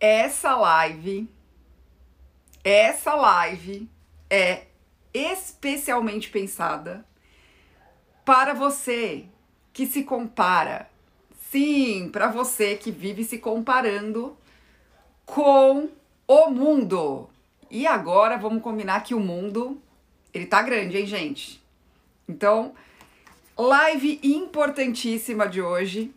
essa live, essa live é especialmente pensada para você que se compara. Sim, para você que vive se comparando com o mundo. E agora vamos combinar que o mundo, ele tá grande, hein, gente? Então, live importantíssima de hoje.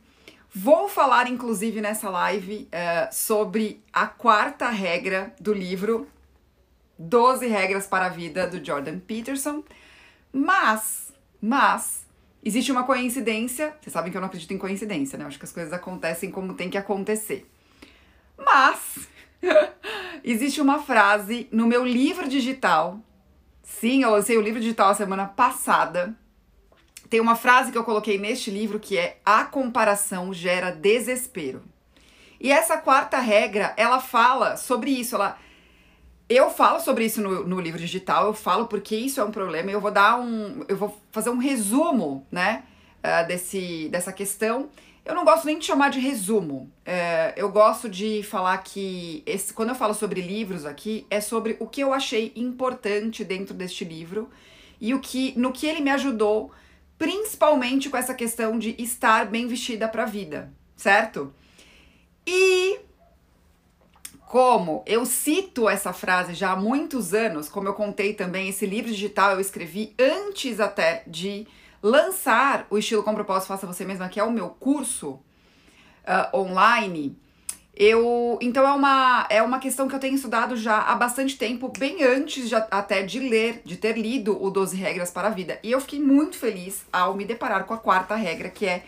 Vou falar, inclusive, nessa live uh, sobre a quarta regra do livro 12 Regras para a Vida, do Jordan Peterson. Mas, mas, existe uma coincidência. Vocês sabem que eu não acredito em coincidência, né? Eu acho que as coisas acontecem como tem que acontecer. Mas, existe uma frase no meu livro digital. Sim, eu lancei o livro digital a semana passada. Tem uma frase que eu coloquei neste livro que é: a comparação gera desespero. E essa quarta regra, ela fala sobre isso. Ela, eu falo sobre isso no, no livro digital, eu falo porque isso é um problema. Eu vou dar um. Eu vou fazer um resumo, né? Uh, desse, dessa questão. Eu não gosto nem de chamar de resumo. É, eu gosto de falar que esse, quando eu falo sobre livros aqui, é sobre o que eu achei importante dentro deste livro e o que no que ele me ajudou, principalmente com essa questão de estar bem vestida para a vida, certo? E como eu cito essa frase já há muitos anos, como eu contei também, esse livro digital eu escrevi antes até de lançar o Estilo com Propósito Faça Você Mesma, que é o meu curso uh, online, eu então é uma é uma questão que eu tenho estudado já há bastante tempo, bem antes de, até de ler, de ter lido o 12 regras para a vida. E eu fiquei muito feliz ao me deparar com a quarta regra, que é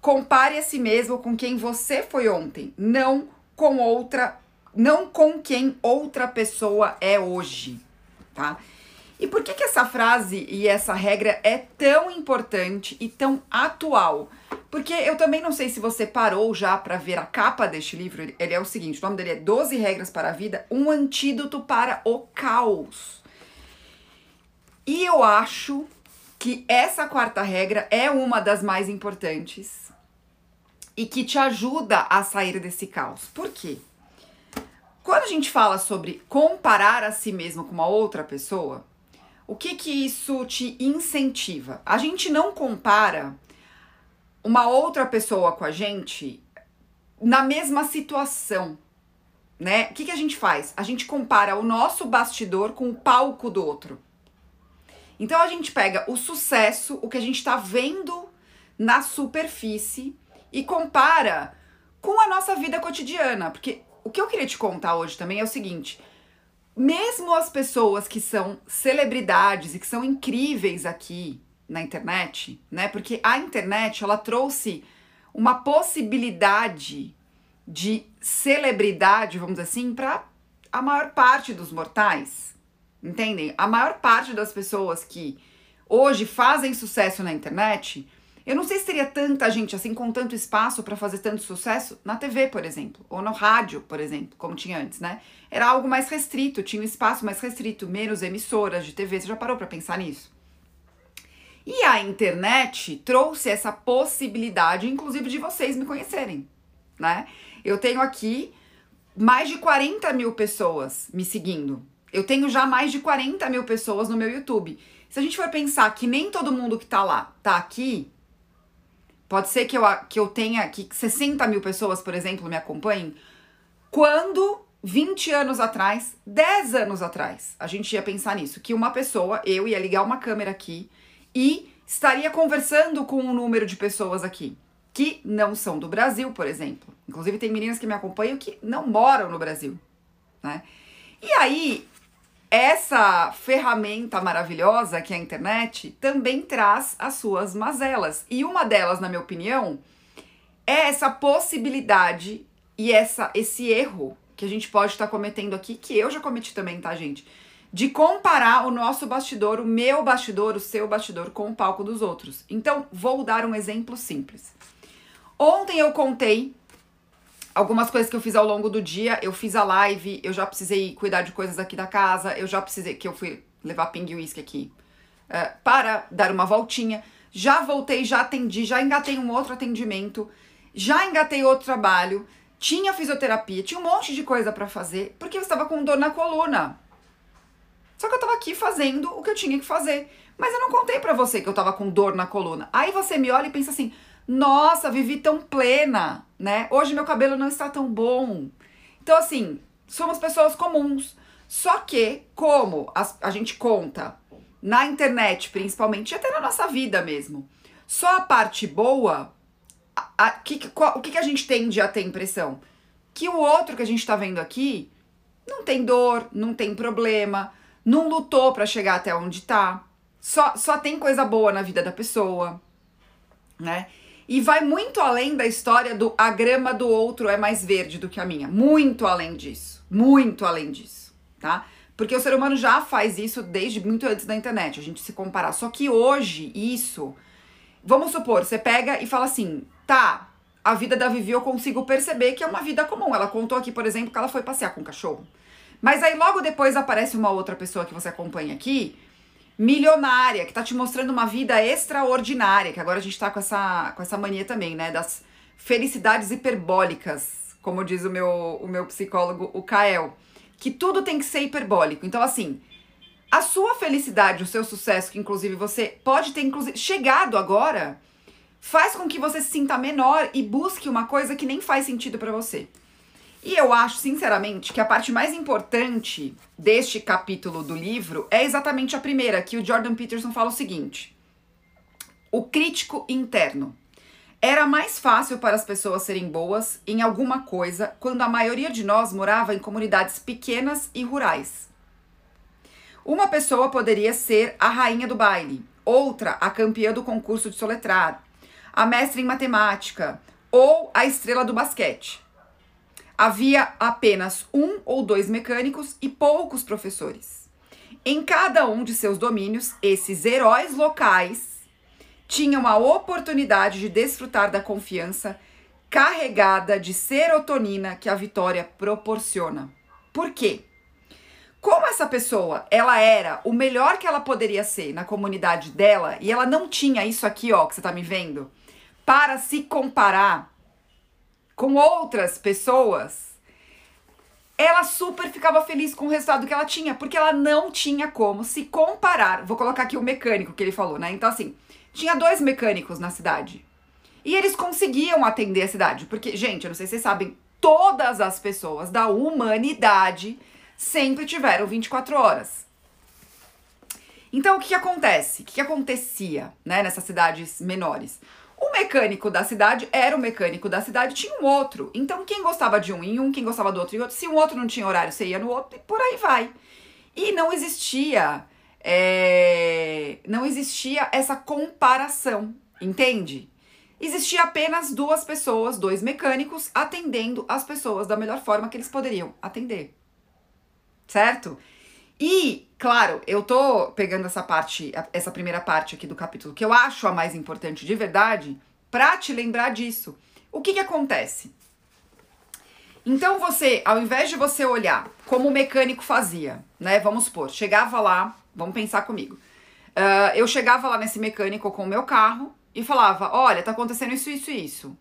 compare a si mesmo com quem você foi ontem, não com outra, não com quem outra pessoa é hoje, tá? E por que, que essa frase e essa regra é tão importante e tão atual? Porque eu também não sei se você parou já para ver a capa deste livro. Ele é o seguinte: o nome dele é 12 Regras para a Vida Um Antídoto para o Caos. E eu acho que essa quarta regra é uma das mais importantes e que te ajuda a sair desse caos. Por quê? Quando a gente fala sobre comparar a si mesmo com uma outra pessoa, o que que isso te incentiva? A gente não compara uma outra pessoa com a gente na mesma situação, né? O que que a gente faz? A gente compara o nosso bastidor com o palco do outro. Então a gente pega o sucesso, o que a gente tá vendo na superfície e compara com a nossa vida cotidiana, porque o que eu queria te contar hoje também é o seguinte: mesmo as pessoas que são celebridades e que são incríveis aqui na internet, né? Porque a internet ela trouxe uma possibilidade de celebridade, vamos dizer assim, para a maior parte dos mortais. Entendem? A maior parte das pessoas que hoje fazem sucesso na internet eu não sei se teria tanta gente assim com tanto espaço para fazer tanto sucesso na TV, por exemplo, ou no rádio, por exemplo, como tinha antes, né? Era algo mais restrito, tinha um espaço mais restrito, menos emissoras de TV. Você já parou para pensar nisso? E a internet trouxe essa possibilidade, inclusive, de vocês me conhecerem, né? Eu tenho aqui mais de 40 mil pessoas me seguindo. Eu tenho já mais de 40 mil pessoas no meu YouTube. Se a gente for pensar que nem todo mundo que tá lá tá aqui, Pode ser que eu, que eu tenha que 60 mil pessoas, por exemplo, me acompanhem. Quando 20 anos atrás, 10 anos atrás, a gente ia pensar nisso, que uma pessoa, eu ia ligar uma câmera aqui e estaria conversando com um número de pessoas aqui que não são do Brasil, por exemplo. Inclusive tem meninas que me acompanham que não moram no Brasil, né? E aí essa ferramenta maravilhosa que é a internet também traz as suas mazelas. E uma delas, na minha opinião, é essa possibilidade e essa esse erro que a gente pode estar cometendo aqui, que eu já cometi também, tá, gente? De comparar o nosso bastidor, o meu bastidor, o seu bastidor com o palco dos outros. Então, vou dar um exemplo simples. Ontem eu contei algumas coisas que eu fiz ao longo do dia, eu fiz a live, eu já precisei cuidar de coisas aqui da casa, eu já precisei, que eu fui levar ping whisky aqui uh, para dar uma voltinha. Já voltei, já atendi, já engatei um outro atendimento, já engatei outro trabalho, tinha fisioterapia, tinha um monte de coisa para fazer, porque eu estava com dor na coluna. Só que eu tava aqui fazendo o que eu tinha que fazer. Mas eu não contei para você que eu tava com dor na coluna. Aí você me olha e pensa assim: "Nossa, vivi tão plena, né? Hoje meu cabelo não está tão bom". Então assim, somos pessoas comuns. Só que como a, a gente conta na internet, principalmente, até na nossa vida mesmo, só a parte boa, a, a, que, qual, o que, que a gente tende a ter impressão? Que o outro que a gente está vendo aqui não tem dor, não tem problema, não lutou para chegar até onde tá. Só, só tem coisa boa na vida da pessoa, né? E vai muito além da história do a grama do outro é mais verde do que a minha. Muito além disso. Muito além disso, tá? Porque o ser humano já faz isso desde muito antes da internet, a gente se comparar. Só que hoje, isso. Vamos supor, você pega e fala assim: tá, a vida da Vivi eu consigo perceber que é uma vida comum. Ela contou aqui, por exemplo, que ela foi passear com o cachorro. Mas aí logo depois aparece uma outra pessoa que você acompanha aqui, milionária, que tá te mostrando uma vida extraordinária, que agora a gente tá com essa, com essa mania também, né, das felicidades hiperbólicas, como diz o meu, o meu psicólogo, o Kael, que tudo tem que ser hiperbólico. Então, assim, a sua felicidade, o seu sucesso, que inclusive você pode ter inclusive chegado agora, faz com que você se sinta menor e busque uma coisa que nem faz sentido para você. E eu acho, sinceramente, que a parte mais importante deste capítulo do livro é exatamente a primeira, que o Jordan Peterson fala o seguinte: o crítico interno. Era mais fácil para as pessoas serem boas em alguma coisa quando a maioria de nós morava em comunidades pequenas e rurais. Uma pessoa poderia ser a rainha do baile, outra a campeã do concurso de soletrar, a mestre em matemática ou a estrela do basquete havia apenas um ou dois mecânicos e poucos professores. Em cada um de seus domínios, esses heróis locais tinham a oportunidade de desfrutar da confiança carregada de serotonina que a vitória proporciona. Por quê? Como essa pessoa, ela era o melhor que ela poderia ser na comunidade dela e ela não tinha isso aqui, ó, que você tá me vendo, para se comparar com outras pessoas, ela super ficava feliz com o resultado que ela tinha, porque ela não tinha como se comparar. Vou colocar aqui o mecânico que ele falou, né? Então, assim, tinha dois mecânicos na cidade. E eles conseguiam atender a cidade. Porque, gente, eu não sei se vocês sabem, todas as pessoas da humanidade sempre tiveram 24 horas. Então, o que, que acontece? O que, que acontecia, né, nessas cidades menores? O mecânico da cidade era o mecânico da cidade, tinha um outro. Então, quem gostava de um em um, quem gostava do outro em outro. Se um outro não tinha horário, você ia no outro e por aí vai. E não existia. É, não existia essa comparação, entende? Existia apenas duas pessoas, dois mecânicos, atendendo as pessoas da melhor forma que eles poderiam atender. Certo? E, claro, eu tô pegando essa parte, essa primeira parte aqui do capítulo, que eu acho a mais importante de verdade, pra te lembrar disso. O que que acontece? Então você, ao invés de você olhar como o mecânico fazia, né? Vamos supor, chegava lá, vamos pensar comigo. Uh, eu chegava lá nesse mecânico com o meu carro e falava: Olha, tá acontecendo isso, isso isso.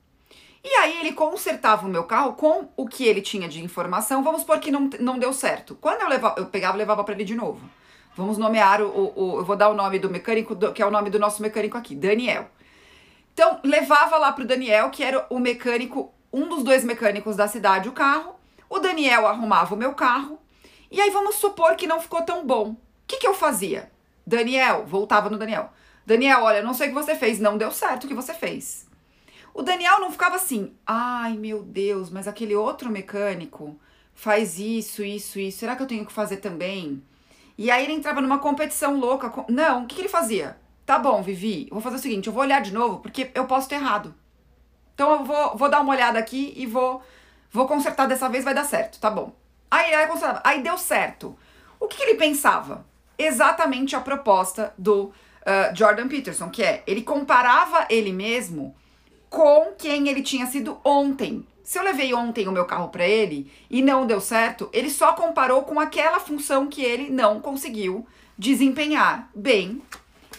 E aí ele consertava o meu carro com o que ele tinha de informação. Vamos supor que não, não deu certo. Quando eu levava, eu pegava levava para ele de novo. Vamos nomear o, o, o, Eu vou dar o nome do mecânico, do, que é o nome do nosso mecânico aqui, Daniel. Então, levava lá pro Daniel, que era o mecânico, um dos dois mecânicos da cidade, o carro. O Daniel arrumava o meu carro. E aí vamos supor que não ficou tão bom. O que, que eu fazia? Daniel, voltava no Daniel. Daniel, olha, não sei o que você fez, não deu certo o que você fez. O Daniel não ficava assim, ai meu Deus, mas aquele outro mecânico faz isso, isso, isso, será que eu tenho que fazer também? E aí ele entrava numa competição louca. Com... Não, o que, que ele fazia? Tá bom, Vivi, vou fazer o seguinte, eu vou olhar de novo, porque eu posso ter errado. Então eu vou, vou dar uma olhada aqui e vou, vou consertar dessa vez, vai dar certo, tá bom. Aí, aí, aí deu certo. O que, que ele pensava? Exatamente a proposta do uh, Jordan Peterson, que é, ele comparava ele mesmo com quem ele tinha sido ontem. Se eu levei ontem o meu carro para ele e não deu certo, ele só comparou com aquela função que ele não conseguiu desempenhar bem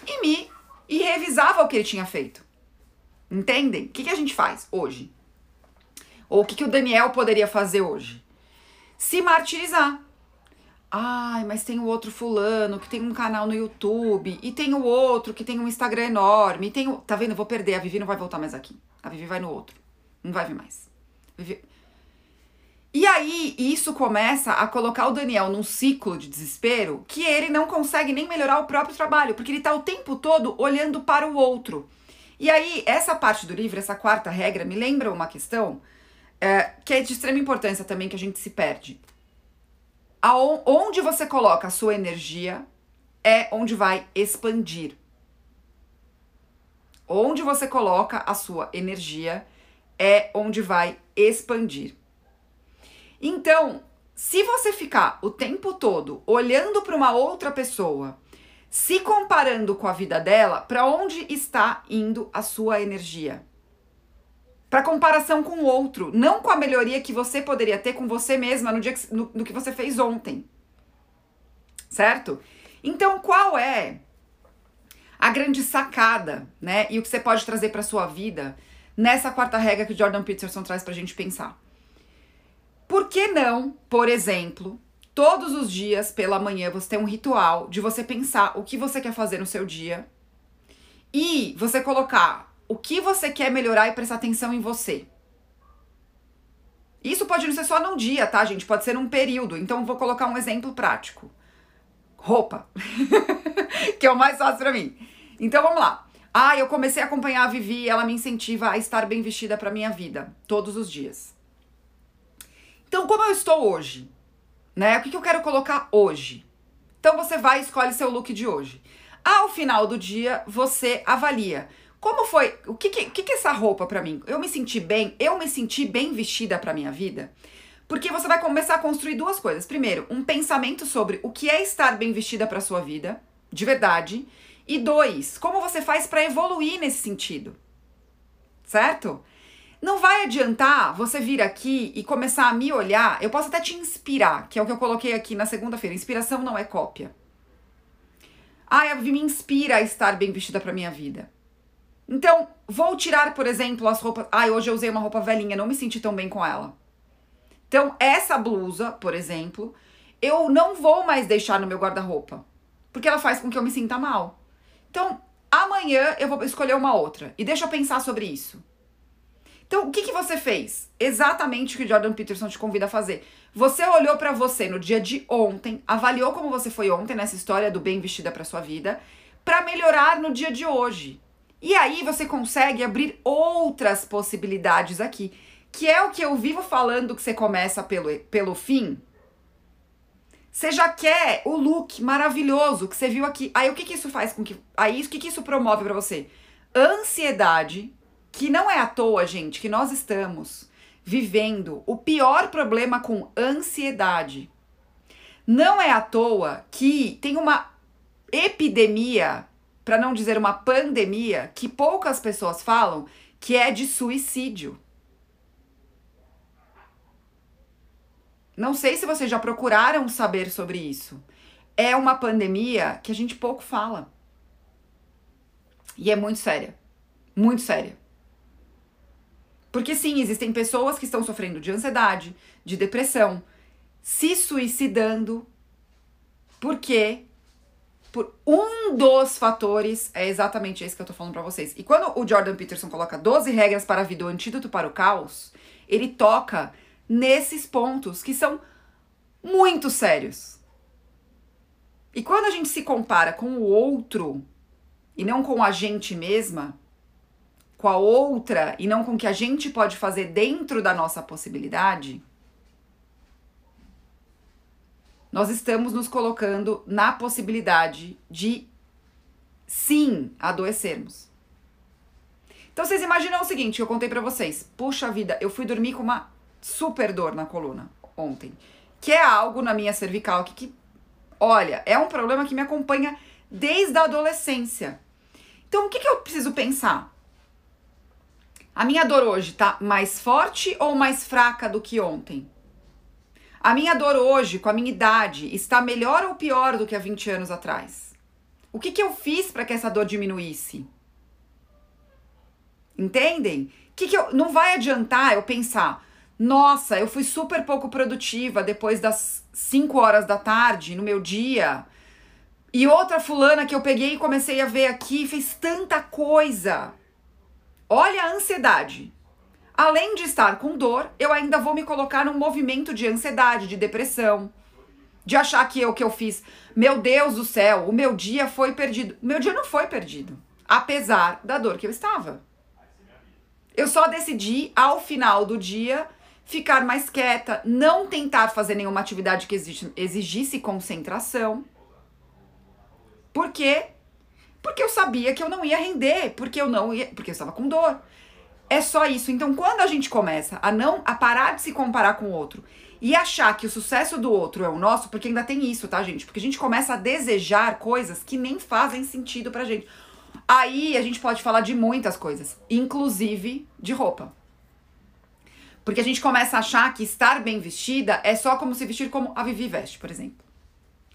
e me e revisava o que ele tinha feito. Entendem? O que, que a gente faz hoje? Ou o que, que o Daniel poderia fazer hoje? Se martirizar. Ai, mas tem o outro fulano que tem um canal no YouTube, e tem o outro que tem um Instagram enorme, e tem o... Tá vendo? Vou perder, a Vivi não vai voltar mais aqui. A Vivi vai no outro. Não vai vir mais. Vivi... E aí, isso começa a colocar o Daniel num ciclo de desespero que ele não consegue nem melhorar o próprio trabalho, porque ele tá o tempo todo olhando para o outro. E aí, essa parte do livro, essa quarta regra, me lembra uma questão é, que é de extrema importância também, que a gente se perde. Aonde você coloca a sua energia é onde vai expandir. Onde você coloca a sua energia é onde vai expandir. Então, se você ficar o tempo todo olhando para uma outra pessoa, se comparando com a vida dela, para onde está indo a sua energia? Para comparação com o outro, não com a melhoria que você poderia ter com você mesma no dia que, no, no que você fez ontem. Certo? Então, qual é a grande sacada, né? E o que você pode trazer para sua vida nessa quarta regra que o Jordan Peterson traz para a gente pensar? Por que não, por exemplo, todos os dias pela manhã você tem um ritual de você pensar o que você quer fazer no seu dia e você colocar o que você quer melhorar e prestar atenção em você. Isso pode não ser só num dia, tá, gente? Pode ser num período. Então vou colocar um exemplo prático. Roupa. que é o mais fácil para mim. Então vamos lá. Ah, eu comecei a acompanhar a Vivi, ela me incentiva a estar bem vestida para minha vida, todos os dias. Então, como eu estou hoje? Né? O que, que eu quero colocar hoje? Então, você vai e escolhe seu look de hoje. Ao final do dia, você avalia. Como foi? O que, que, que é essa roupa para mim? Eu me senti bem? Eu me senti bem vestida para minha vida? Porque você vai começar a construir duas coisas. Primeiro, um pensamento sobre o que é estar bem vestida para sua vida, de verdade. E dois, como você faz para evoluir nesse sentido. Certo? Não vai adiantar você vir aqui e começar a me olhar. Eu posso até te inspirar, que é o que eu coloquei aqui na segunda-feira. Inspiração não é cópia. Ah, me inspira a estar bem vestida para minha vida. Então, vou tirar, por exemplo, as roupas. Ah, hoje eu usei uma roupa velhinha, não me senti tão bem com ela. Então, essa blusa, por exemplo, eu não vou mais deixar no meu guarda-roupa, porque ela faz com que eu me sinta mal. Então, amanhã eu vou escolher uma outra. E deixa eu pensar sobre isso. Então, o que, que você fez? Exatamente o que Jordan Peterson te convida a fazer. Você olhou para você no dia de ontem, avaliou como você foi ontem nessa história do bem vestida para sua vida, para melhorar no dia de hoje. E aí você consegue abrir outras possibilidades aqui, que é o que eu vivo falando que você começa pelo, pelo fim. Você já quer o look maravilhoso que você viu aqui. Aí o que, que isso faz com que. Aí o que, que isso promove para você? Ansiedade que não é à toa, gente, que nós estamos vivendo o pior problema com ansiedade. Não é à toa que tem uma epidemia, para não dizer uma pandemia, que poucas pessoas falam, que é de suicídio. Não sei se vocês já procuraram saber sobre isso. É uma pandemia que a gente pouco fala. E é muito séria. Muito séria. Porque sim, existem pessoas que estão sofrendo de ansiedade, de depressão, se suicidando, porque por um dos fatores é exatamente esse que eu tô falando para vocês. E quando o Jordan Peterson coloca 12 regras para a vida, o antídoto para o caos, ele toca nesses pontos que são muito sérios. E quando a gente se compara com o outro e não com a gente mesma, com a outra e não com o que a gente pode fazer dentro da nossa possibilidade, nós estamos nos colocando na possibilidade de sim adoecermos. Então vocês imaginam o seguinte, eu contei para vocês. Puxa vida, eu fui dormir com uma super dor na coluna ontem, que é algo na minha cervical que, que olha, é um problema que me acompanha desde a adolescência. Então o que, que eu preciso pensar? A minha dor hoje tá mais forte ou mais fraca do que ontem? A minha dor hoje, com a minha idade, está melhor ou pior do que há 20 anos atrás? O que, que eu fiz para que essa dor diminuísse? Entendem? Que que eu, não vai adiantar eu pensar, Nossa, eu fui super pouco produtiva depois das 5 horas da tarde no meu dia. E outra fulana que eu peguei e comecei a ver aqui fez tanta coisa. Olha a ansiedade. Além de estar com dor, eu ainda vou me colocar num movimento de ansiedade, de depressão, de achar que o que eu fiz, meu Deus do céu, o meu dia foi perdido. Meu dia não foi perdido, apesar da dor que eu estava. Eu só decidi ao final do dia ficar mais quieta, não tentar fazer nenhuma atividade que exigisse concentração. Por quê? Porque eu sabia que eu não ia render, porque eu não ia, porque eu estava com dor. É só isso. Então, quando a gente começa a não a parar de se comparar com o outro e achar que o sucesso do outro é o nosso, porque ainda tem isso, tá, gente? Porque a gente começa a desejar coisas que nem fazem sentido pra gente. Aí a gente pode falar de muitas coisas, inclusive de roupa. Porque a gente começa a achar que estar bem vestida é só como se vestir como a Vivi veste, por exemplo.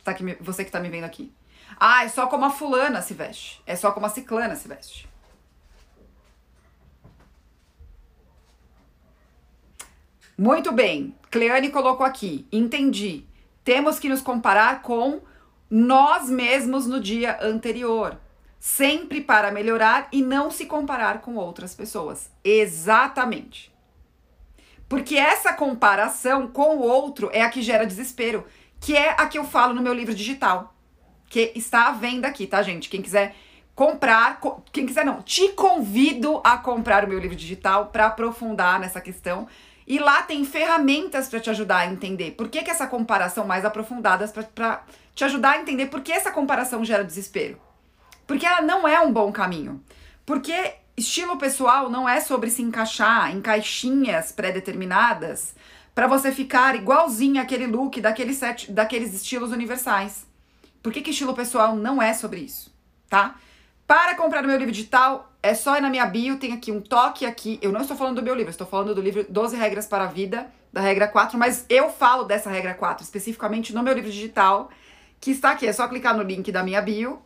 Tá aqui, você que tá me vendo aqui. Ah, é só como a fulana se veste. É só como a ciclana se veste. Muito bem. Cleane colocou aqui. Entendi. Temos que nos comparar com nós mesmos no dia anterior. Sempre para melhorar e não se comparar com outras pessoas. Exatamente. Porque essa comparação com o outro é a que gera desespero, que é a que eu falo no meu livro digital, que está à venda aqui, tá, gente? Quem quiser comprar, quem quiser não, te convido a comprar o meu livro digital para aprofundar nessa questão. E lá tem ferramentas para te ajudar a entender por que, que essa comparação mais aprofundada para te ajudar a entender por que essa comparação gera desespero. Porque ela não é um bom caminho. Porque Estilo pessoal não é sobre se encaixar em caixinhas pré-determinadas para você ficar igualzinho aquele look daqueles, sete, daqueles estilos universais. Por que, que estilo pessoal não é sobre isso, tá? Para comprar o meu livro digital, é só ir na minha bio, tem aqui um toque aqui. Eu não estou falando do meu livro, estou falando do livro 12 Regras para a Vida, da regra 4, mas eu falo dessa regra 4 especificamente no meu livro digital, que está aqui. É só clicar no link da minha bio,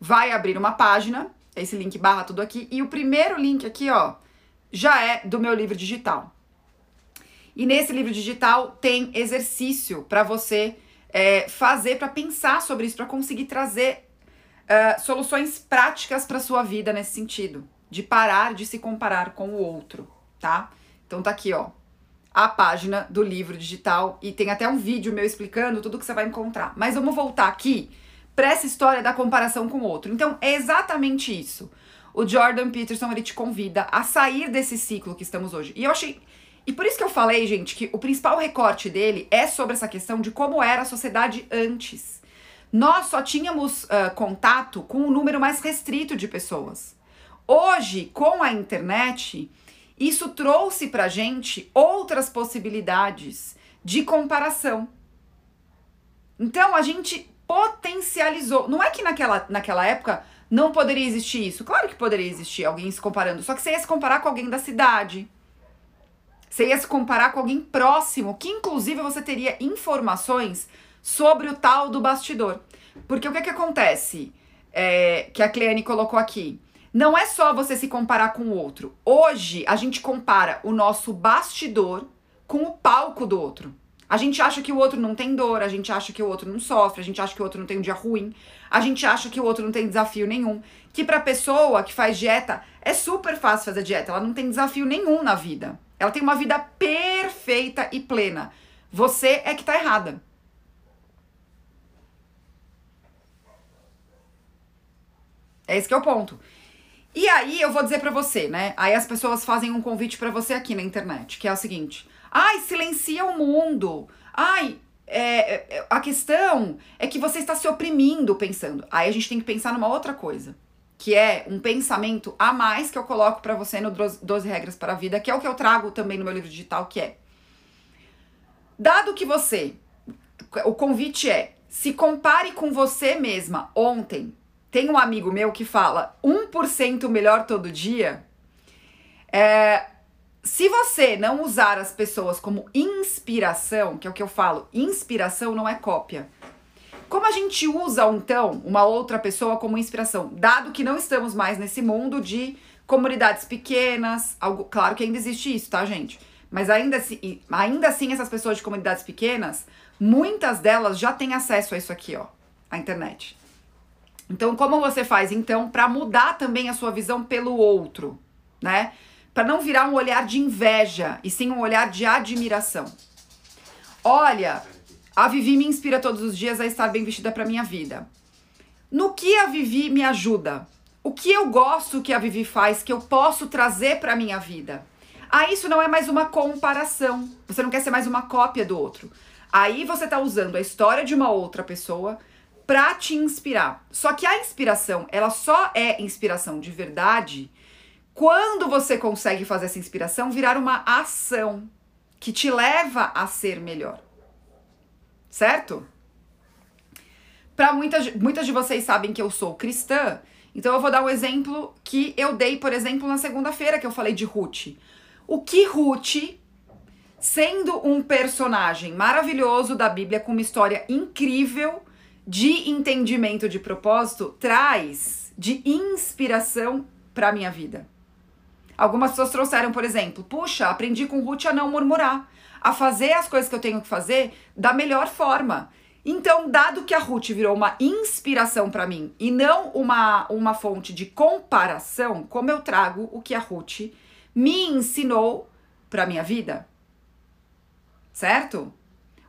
vai abrir uma página esse link barra tudo aqui. E o primeiro link aqui, ó, já é do meu livro digital. E nesse livro digital tem exercício para você é, fazer, para pensar sobre isso, para conseguir trazer uh, soluções práticas para sua vida nesse sentido, de parar de se comparar com o outro, tá? Então tá aqui, ó, a página do livro digital e tem até um vídeo meu explicando tudo que você vai encontrar. Mas vamos voltar aqui para essa história da comparação com o outro. Então, é exatamente isso. O Jordan Peterson ele te convida a sair desse ciclo que estamos hoje. E eu achei e por isso que eu falei, gente, que o principal recorte dele é sobre essa questão de como era a sociedade antes. Nós só tínhamos uh, contato com um número mais restrito de pessoas. Hoje, com a internet, isso trouxe pra gente outras possibilidades de comparação. Então, a gente potencializou. Não é que naquela, naquela época não poderia existir isso. Claro que poderia existir alguém se comparando. Só que você ia se comparar com alguém da cidade. Você ia se comparar com alguém próximo, que inclusive você teria informações sobre o tal do bastidor. Porque o que, que acontece? É, que a Cleane colocou aqui. Não é só você se comparar com o outro. Hoje a gente compara o nosso bastidor com o palco do outro. A gente acha que o outro não tem dor, a gente acha que o outro não sofre, a gente acha que o outro não tem um dia ruim, a gente acha que o outro não tem desafio nenhum. Que pra pessoa que faz dieta é super fácil fazer dieta, ela não tem desafio nenhum na vida. Ela tem uma vida perfeita e plena. Você é que tá errada. É esse que é o ponto. E aí eu vou dizer para você, né? Aí as pessoas fazem um convite para você aqui na internet, que é o seguinte: Ai, silencia o mundo. Ai, é, é, a questão é que você está se oprimindo pensando. Aí a gente tem que pensar numa outra coisa, que é um pensamento a mais que eu coloco para você no 12 Regras para a Vida, que é o que eu trago também no meu livro digital, que é dado que você o convite é se compare com você mesma ontem. Tem um amigo meu que fala 1% melhor todo dia. É, se você não usar as pessoas como inspiração, que é o que eu falo, inspiração não é cópia. Como a gente usa então uma outra pessoa como inspiração, dado que não estamos mais nesse mundo de comunidades pequenas, algo, claro que ainda existe isso, tá, gente? Mas ainda assim, ainda assim, essas pessoas de comunidades pequenas, muitas delas já têm acesso a isso aqui, ó, a internet. Então, como você faz então para mudar também a sua visão pelo outro, né? Para não virar um olhar de inveja e sim um olhar de admiração. Olha, a Vivi me inspira todos os dias a estar bem vestida para minha vida. No que a Vivi me ajuda? O que eu gosto que a Vivi faz que eu posso trazer para minha vida? Aí isso não é mais uma comparação. Você não quer ser mais uma cópia do outro. Aí você está usando a história de uma outra pessoa para te inspirar. Só que a inspiração, ela só é inspiração de verdade quando você consegue fazer essa inspiração virar uma ação que te leva a ser melhor. Certo? Para muitas, muitas de vocês sabem que eu sou cristã, então eu vou dar um exemplo que eu dei, por exemplo, na segunda-feira que eu falei de Ruth. O que Ruth, sendo um personagem maravilhoso da Bíblia com uma história incrível, de entendimento de propósito traz de inspiração para minha vida. Algumas pessoas trouxeram, por exemplo, puxa, aprendi com Ruth a não murmurar, a fazer as coisas que eu tenho que fazer da melhor forma. Então, dado que a Ruth virou uma inspiração para mim e não uma, uma fonte de comparação, como eu trago o que a Ruth me ensinou para minha vida? Certo?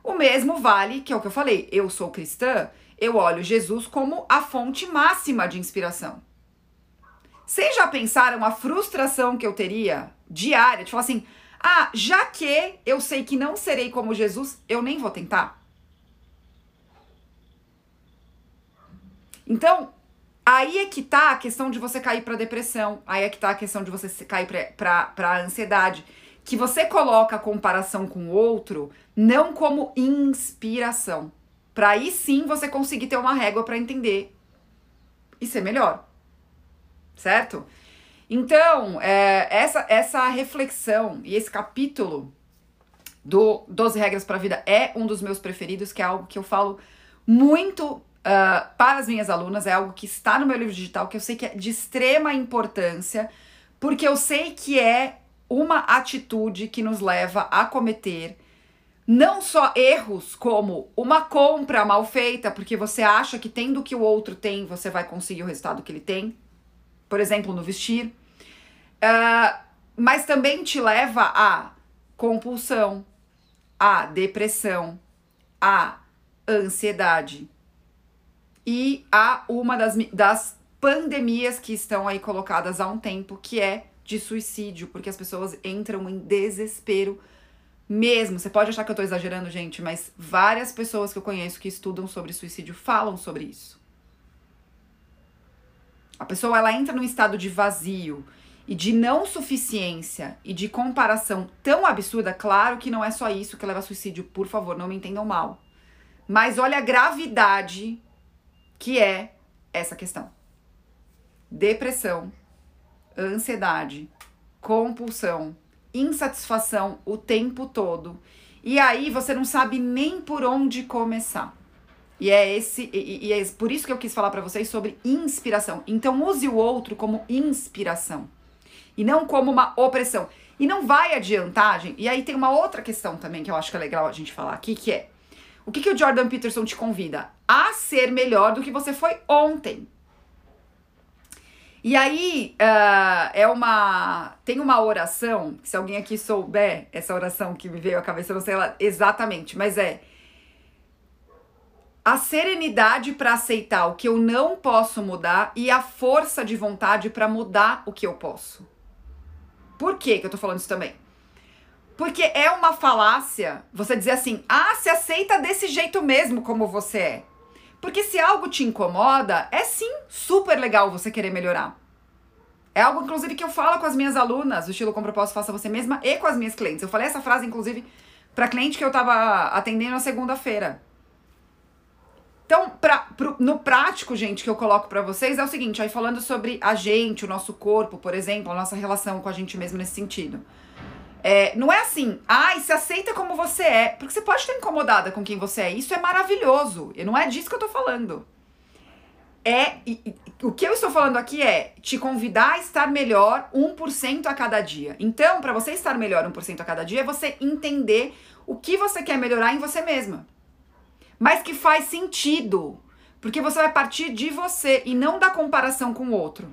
O mesmo vale, que é o que eu falei, eu sou cristã, eu olho Jesus como a fonte máxima de inspiração. Vocês já pensaram a frustração que eu teria diária falar assim: ah, já que eu sei que não serei como Jesus, eu nem vou tentar? Então, aí é que tá a questão de você cair para depressão, aí é que tá a questão de você cair para ansiedade, que você coloca a comparação com o outro não como inspiração. Para aí sim você conseguir ter uma régua para entender e ser melhor. Certo? Então, é, essa, essa reflexão e esse capítulo do 12 Regras para a Vida é um dos meus preferidos, que é algo que eu falo muito uh, para as minhas alunas, é algo que está no meu livro digital, que eu sei que é de extrema importância, porque eu sei que é uma atitude que nos leva a cometer não só erros como uma compra mal feita, porque você acha que tendo o que o outro tem, você vai conseguir o resultado que ele tem, por exemplo, no vestir, uh, mas também te leva a compulsão, a depressão, a ansiedade. E a uma das, das pandemias que estão aí colocadas há um tempo, que é de suicídio, porque as pessoas entram em desespero mesmo, você pode achar que eu tô exagerando, gente, mas várias pessoas que eu conheço que estudam sobre suicídio falam sobre isso. A pessoa ela entra num estado de vazio e de não suficiência e de comparação tão absurda, claro que não é só isso que leva a suicídio, por favor, não me entendam mal. Mas olha a gravidade que é essa questão. Depressão, ansiedade, compulsão, insatisfação o tempo todo. E aí você não sabe nem por onde começar. E é esse e, e é por isso que eu quis falar para vocês sobre inspiração. Então use o outro como inspiração e não como uma opressão. E não vai adiantar, gente. E aí tem uma outra questão também que eu acho que é legal a gente falar aqui, que é o que, que o Jordan Peterson te convida? A ser melhor do que você foi ontem. E aí, uh, é uma. Tem uma oração, se alguém aqui souber essa oração que me veio à cabeça, eu não sei ela exatamente, mas é. A serenidade para aceitar o que eu não posso mudar e a força de vontade para mudar o que eu posso. Por que, que eu tô falando isso também? Porque é uma falácia você dizer assim: ah, se aceita desse jeito mesmo como você é. Porque se algo te incomoda, é sim super legal você querer melhorar. É algo, inclusive, que eu falo com as minhas alunas, o estilo com propósito faça você mesma, e com as minhas clientes. Eu falei essa frase, inclusive, para cliente que eu tava atendendo na segunda-feira. Então, pra, pro, no prático, gente, que eu coloco para vocês é o seguinte, aí falando sobre a gente, o nosso corpo, por exemplo, a nossa relação com a gente mesmo nesse sentido. É, não é assim, ai, ah, se aceita como você é, porque você pode estar incomodada com quem você é, isso é maravilhoso, e não é disso que eu tô falando. é. e- e- o que eu estou falando aqui é te convidar a estar melhor 1% a cada dia. Então, para você estar melhor 1% a cada dia, é você entender o que você quer melhorar em você mesma. Mas que faz sentido. Porque você vai partir de você e não da comparação com o outro.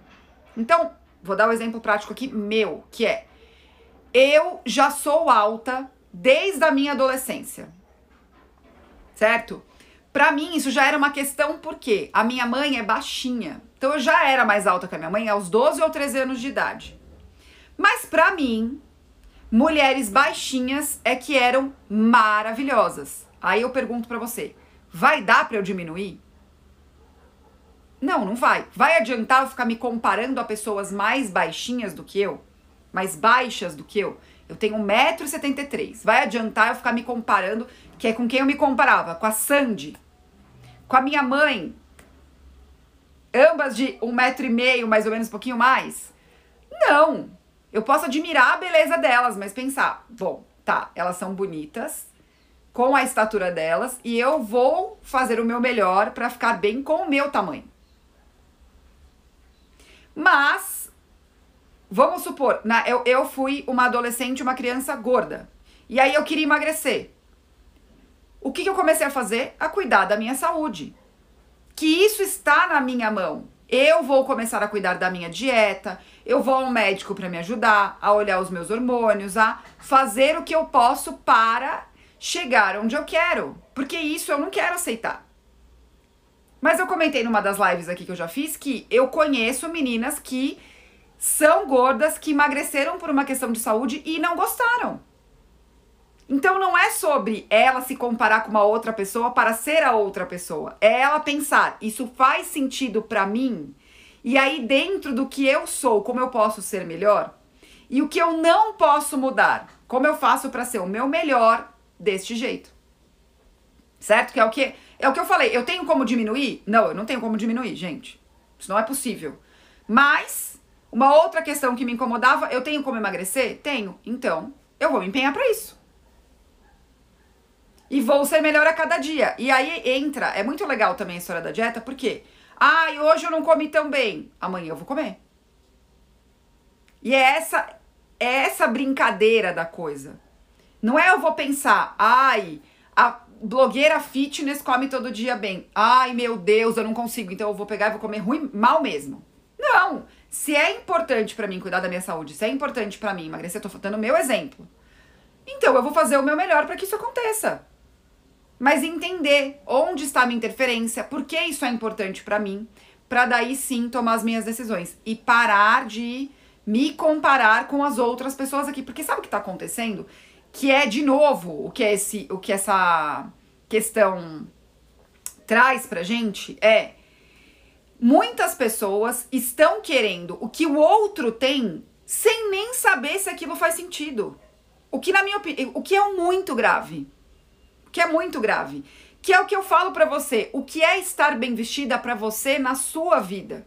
Então, vou dar um exemplo prático aqui meu, que é eu já sou alta desde a minha adolescência. Certo? Pra mim, isso já era uma questão porque a minha mãe é baixinha. Então eu já era mais alta que a minha mãe aos 12 ou 13 anos de idade. Mas pra mim, mulheres baixinhas é que eram maravilhosas. Aí eu pergunto pra você, vai dar pra eu diminuir? Não, não vai. Vai adiantar eu ficar me comparando a pessoas mais baixinhas do que eu? Mais baixas do que eu? Eu tenho 1,73m. Vai adiantar eu ficar me comparando, que é com quem eu me comparava? Com a Sandy. Com a minha mãe. Ambas de 1,5m, mais ou menos, um pouquinho mais. Não. Eu posso admirar a beleza delas, mas pensar, bom, tá, elas são bonitas, com a estatura delas, e eu vou fazer o meu melhor pra ficar bem com o meu tamanho. Mas, vamos supor, na, eu, eu fui uma adolescente, uma criança gorda. E aí eu queria emagrecer. O que, que eu comecei a fazer? A cuidar da minha saúde. Que isso está na minha mão. Eu vou começar a cuidar da minha dieta, eu vou ao médico para me ajudar, a olhar os meus hormônios, a fazer o que eu posso para chegar onde eu quero. Porque isso eu não quero aceitar. Mas eu comentei numa das lives aqui que eu já fiz que eu conheço meninas que são gordas, que emagreceram por uma questão de saúde e não gostaram. Então não é sobre ela se comparar com uma outra pessoa para ser a outra pessoa. É ela pensar, isso faz sentido para mim? E aí dentro do que eu sou, como eu posso ser melhor? E o que eu não posso mudar? Como eu faço para ser o meu melhor deste jeito? Certo? Que é o que é o que eu falei. Eu tenho como diminuir? Não, eu não tenho como diminuir, gente. Isso não é possível. Mas uma outra questão que me incomodava, eu tenho como emagrecer? Tenho. Então, eu vou me empenhar para isso. E vou ser melhor a cada dia. E aí entra, é muito legal também a história da dieta, porque ai, hoje eu não comi tão bem, amanhã eu vou comer. E é essa é essa brincadeira da coisa. Não é eu vou pensar, ai, a blogueira fitness come todo dia bem. Ai, meu Deus, eu não consigo, então eu vou pegar e vou comer ruim, mal mesmo. Não. Se é importante para mim cuidar da minha saúde, se é importante para mim emagrecer, eu tô dando o meu exemplo. Então eu vou fazer o meu melhor para que isso aconteça. Mas entender onde está a minha interferência, por que isso é importante para mim, para daí sim tomar as minhas decisões e parar de me comparar com as outras pessoas aqui, porque sabe o que tá acontecendo? Que é de novo o que é esse, o que essa questão traz pra gente é muitas pessoas estão querendo o que o outro tem sem nem saber se aquilo faz sentido. O que na minha opinião, o que é muito grave que é muito grave, que é o que eu falo para você, o que é estar bem vestida para você na sua vida.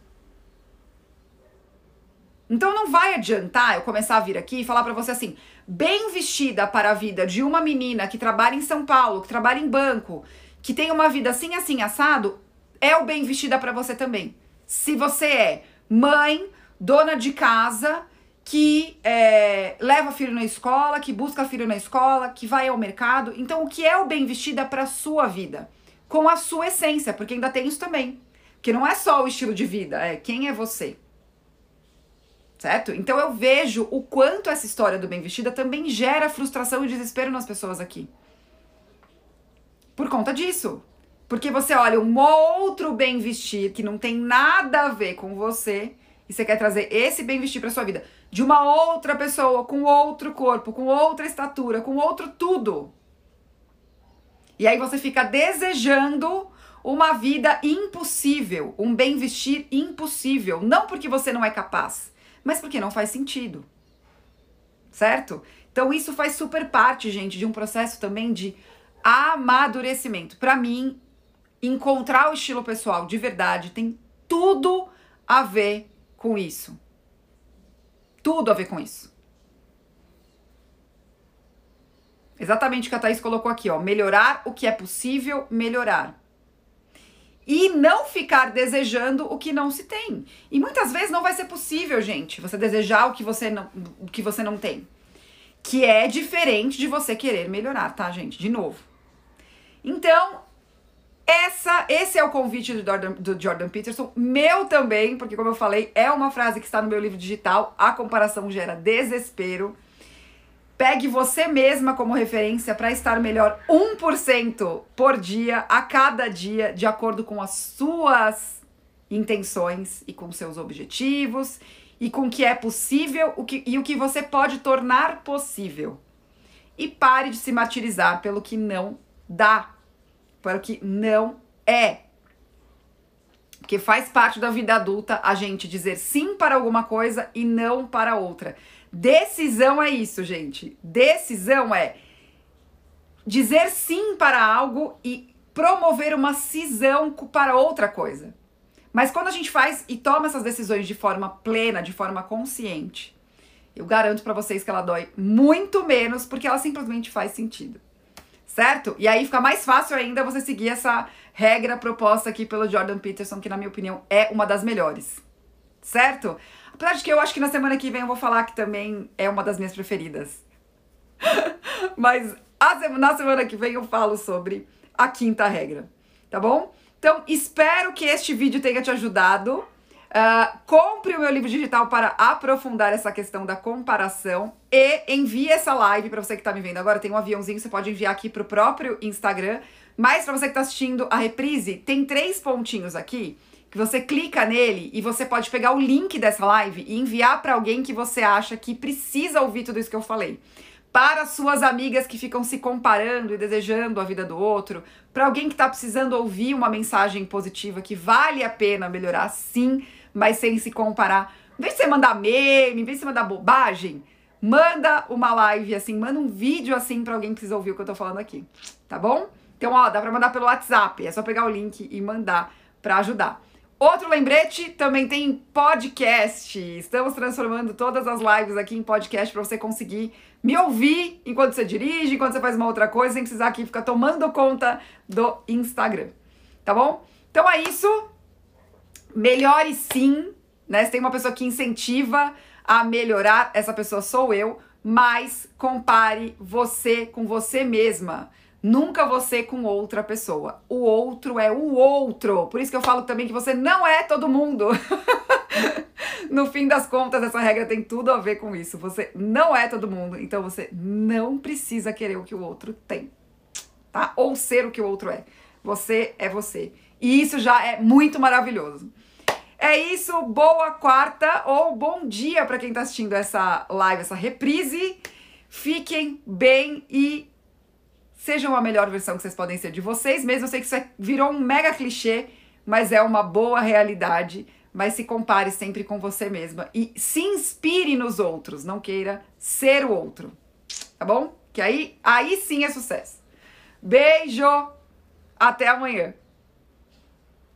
Então não vai adiantar eu começar a vir aqui e falar para você assim, bem vestida para a vida de uma menina que trabalha em São Paulo, que trabalha em banco, que tem uma vida assim assim assado, é o bem vestida para você também. Se você é mãe, dona de casa, que é, leva filho na escola, que busca filho na escola, que vai ao mercado. Então, o que é o bem vestida para sua vida? Com a sua essência, porque ainda tem isso também. Que não é só o estilo de vida, é quem é você. Certo? Então eu vejo o quanto essa história do bem vestida também gera frustração e desespero nas pessoas aqui. Por conta disso. Porque você olha um outro bem vestir que não tem nada a ver com você e você quer trazer esse bem vestir para sua vida de uma outra pessoa, com outro corpo, com outra estatura, com outro tudo. E aí você fica desejando uma vida impossível, um bem vestir impossível, não porque você não é capaz, mas porque não faz sentido. Certo? Então isso faz super parte, gente, de um processo também de amadurecimento. Para mim, encontrar o estilo pessoal de verdade tem tudo a ver com isso. Tudo a ver com isso. Exatamente o que a Thaís colocou aqui, ó. Melhorar o que é possível melhorar. e não ficar desejando o que não se tem. E muitas vezes não vai ser possível, gente, você desejar o que você não, o que você não tem. Que é diferente de você querer melhorar, tá, gente? De novo. Então, essa, esse é o convite do Jordan, do Jordan Peterson, meu também, porque como eu falei, é uma frase que está no meu livro digital, a comparação gera desespero. Pegue você mesma como referência para estar melhor 1% por dia, a cada dia, de acordo com as suas intenções e com seus objetivos e com o que é possível o que, e o que você pode tornar possível. E pare de se martirizar pelo que não dá, para o que não é. Porque faz parte da vida adulta a gente dizer sim para alguma coisa e não para outra. Decisão é isso, gente. Decisão é dizer sim para algo e promover uma cisão para outra coisa. Mas quando a gente faz e toma essas decisões de forma plena, de forma consciente, eu garanto para vocês que ela dói muito menos porque ela simplesmente faz sentido. Certo? E aí fica mais fácil ainda você seguir essa regra proposta aqui pelo Jordan Peterson, que na minha opinião é uma das melhores. Certo? Apesar de que eu acho que na semana que vem eu vou falar que também é uma das minhas preferidas. Mas na semana que vem eu falo sobre a quinta regra, tá bom? Então, espero que este vídeo tenha te ajudado. Uh, compre o meu livro digital para aprofundar essa questão da comparação e envie essa live para você que está me vendo agora. Tem um aviãozinho, você pode enviar aqui para o próprio Instagram. Mas para você que está assistindo a reprise, tem três pontinhos aqui que você clica nele e você pode pegar o link dessa live e enviar para alguém que você acha que precisa ouvir tudo isso que eu falei. Para suas amigas que ficam se comparando e desejando a vida do outro, para alguém que está precisando ouvir uma mensagem positiva que vale a pena melhorar sim, mas sem se comparar. Em vez de você mandar meme, em vez de você mandar bobagem, manda uma live assim, manda um vídeo assim para alguém que precisa ouvir o que eu tô falando aqui, tá bom? Então, ó, dá para mandar pelo WhatsApp, é só pegar o link e mandar para ajudar. Outro lembrete, também tem podcast. Estamos transformando todas as lives aqui em podcast para você conseguir me ouvir enquanto você dirige, enquanto você faz uma outra coisa, sem precisar aqui ficar tomando conta do Instagram. Tá bom? Então é isso. Melhore sim, né? Se tem uma pessoa que incentiva a melhorar, essa pessoa sou eu, mas compare você com você mesma. Nunca você com outra pessoa. O outro é o outro. Por isso que eu falo também que você não é todo mundo. no fim das contas, essa regra tem tudo a ver com isso. Você não é todo mundo, então você não precisa querer o que o outro tem. Tá? Ou ser o que o outro é. Você é você. E isso já é muito maravilhoso. É isso, boa quarta ou bom dia para quem está assistindo essa live, essa reprise. Fiquem bem e sejam a melhor versão que vocês podem ser de vocês mesmo. Eu sei que isso é, virou um mega clichê, mas é uma boa realidade. Mas se compare sempre com você mesma e se inspire nos outros, não queira ser o outro. Tá bom? Que aí, aí sim é sucesso. Beijo! Até amanhã!